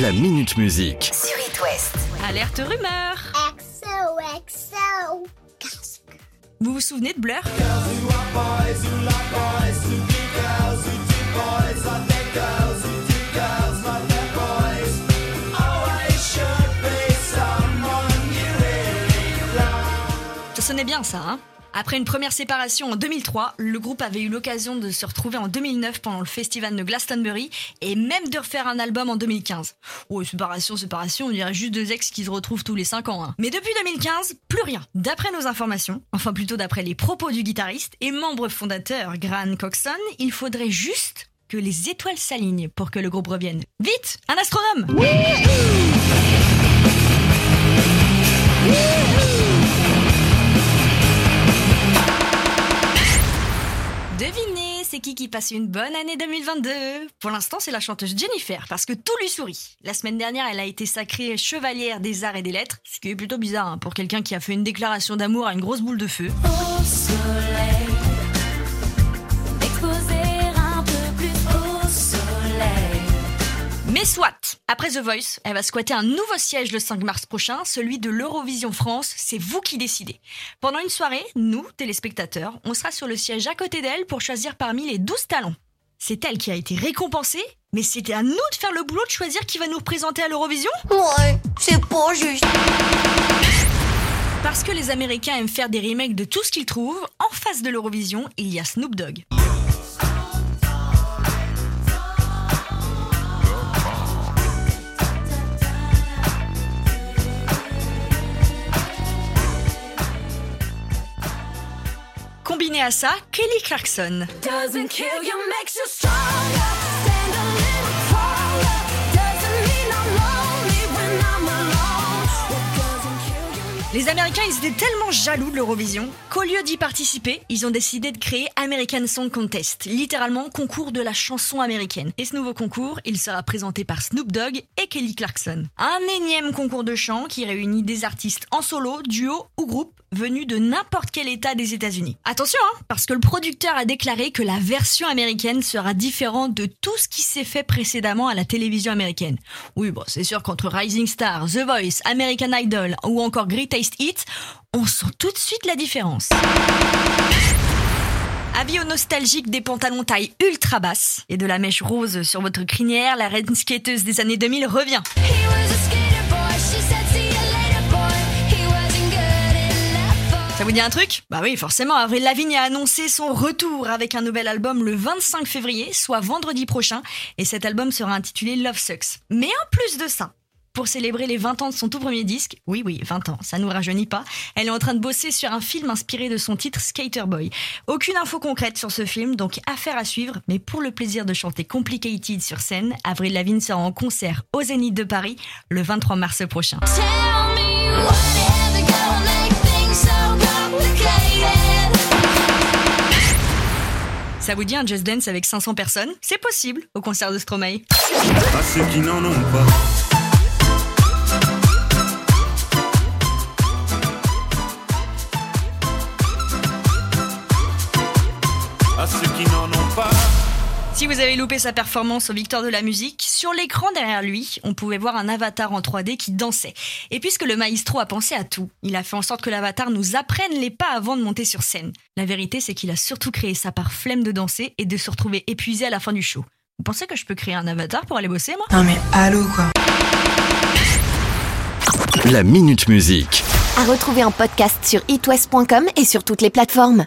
La Minute Musique. sur It West. Alerte rumeur XOXO. Vous vous souvenez de Blur? Ça sonnait bien ça, hein? Après une première séparation en 2003, le groupe avait eu l'occasion de se retrouver en 2009 pendant le festival de Glastonbury et même de refaire un album en 2015. Oh, séparation, séparation, on dirait juste deux ex qui se retrouvent tous les 5 ans. hein. Mais depuis 2015, plus rien. D'après nos informations, enfin plutôt d'après les propos du guitariste et membre fondateur Graham Coxon, il faudrait juste que les étoiles s'alignent pour que le groupe revienne. Vite, un astronome Devinez, c'est qui qui passe une bonne année 2022 Pour l'instant, c'est la chanteuse Jennifer, parce que tout lui sourit. La semaine dernière, elle a été sacrée chevalière des arts et des lettres, ce qui est plutôt bizarre hein, pour quelqu'un qui a fait une déclaration d'amour à une grosse boule de feu. au soleil. Après The Voice, elle va squatter un nouveau siège le 5 mars prochain, celui de l'Eurovision France, c'est vous qui décidez. Pendant une soirée, nous, téléspectateurs, on sera sur le siège à côté d'elle pour choisir parmi les 12 talents. C'est elle qui a été récompensée, mais c'était à nous de faire le boulot de choisir qui va nous représenter à l'Eurovision Ouais, c'est pas juste. Parce que les Américains aiment faire des remakes de tout ce qu'ils trouvent, en face de l'Eurovision, il y a Snoop Dogg. Combiné à ça, Kelly Clarkson. Les Américains, ils étaient tellement jaloux de l'Eurovision qu'au lieu d'y participer, ils ont décidé de créer American Song Contest, littéralement concours de la chanson américaine. Et ce nouveau concours, il sera présenté par Snoop Dogg et Kelly Clarkson. Un énième concours de chant qui réunit des artistes en solo, duo ou groupe venus de n'importe quel état des États-Unis. Attention, hein, parce que le producteur a déclaré que la version américaine sera différente de tout ce qui s'est fait précédemment à la télévision américaine. Oui, bon, c'est sûr qu'entre Rising Star, The Voice, American Idol ou encore Greatest Hits, on sent tout de suite la différence. Avis aux nostalgiques des pantalons taille ultra basse et de la mèche rose sur votre crinière, la reine skateuse des années 2000 revient. Ça vous dit un truc? Bah oui, forcément, Avril Lavigne a annoncé son retour avec un nouvel album le 25 février, soit vendredi prochain, et cet album sera intitulé Love Sucks. Mais en plus de ça, pour célébrer les 20 ans de son tout premier disque, oui oui, 20 ans, ça nous rajeunit pas, elle est en train de bosser sur un film inspiré de son titre Skater Boy. Aucune info concrète sur ce film, donc affaire à suivre, mais pour le plaisir de chanter Complicated sur scène, Avril Lavigne sera en concert au Zénith de Paris le 23 mars prochain. Ça vous dit un Just Dance avec 500 personnes? C'est possible au concert de Stromae. à ceux qui n'en ont pas. Qui n'en ont pas. Si vous avez loupé sa performance aux Victoires de la musique, sur l'écran derrière lui, on pouvait voir un avatar en 3D qui dansait. Et puisque le maestro a pensé à tout, il a fait en sorte que l'avatar nous apprenne les pas avant de monter sur scène. La vérité, c'est qu'il a surtout créé ça par flemme de danser et de se retrouver épuisé à la fin du show. Vous pensez que je peux créer un avatar pour aller bosser, moi? Non mais allô quoi? La Minute Musique. À retrouver en podcast sur itwest.com et sur toutes les plateformes.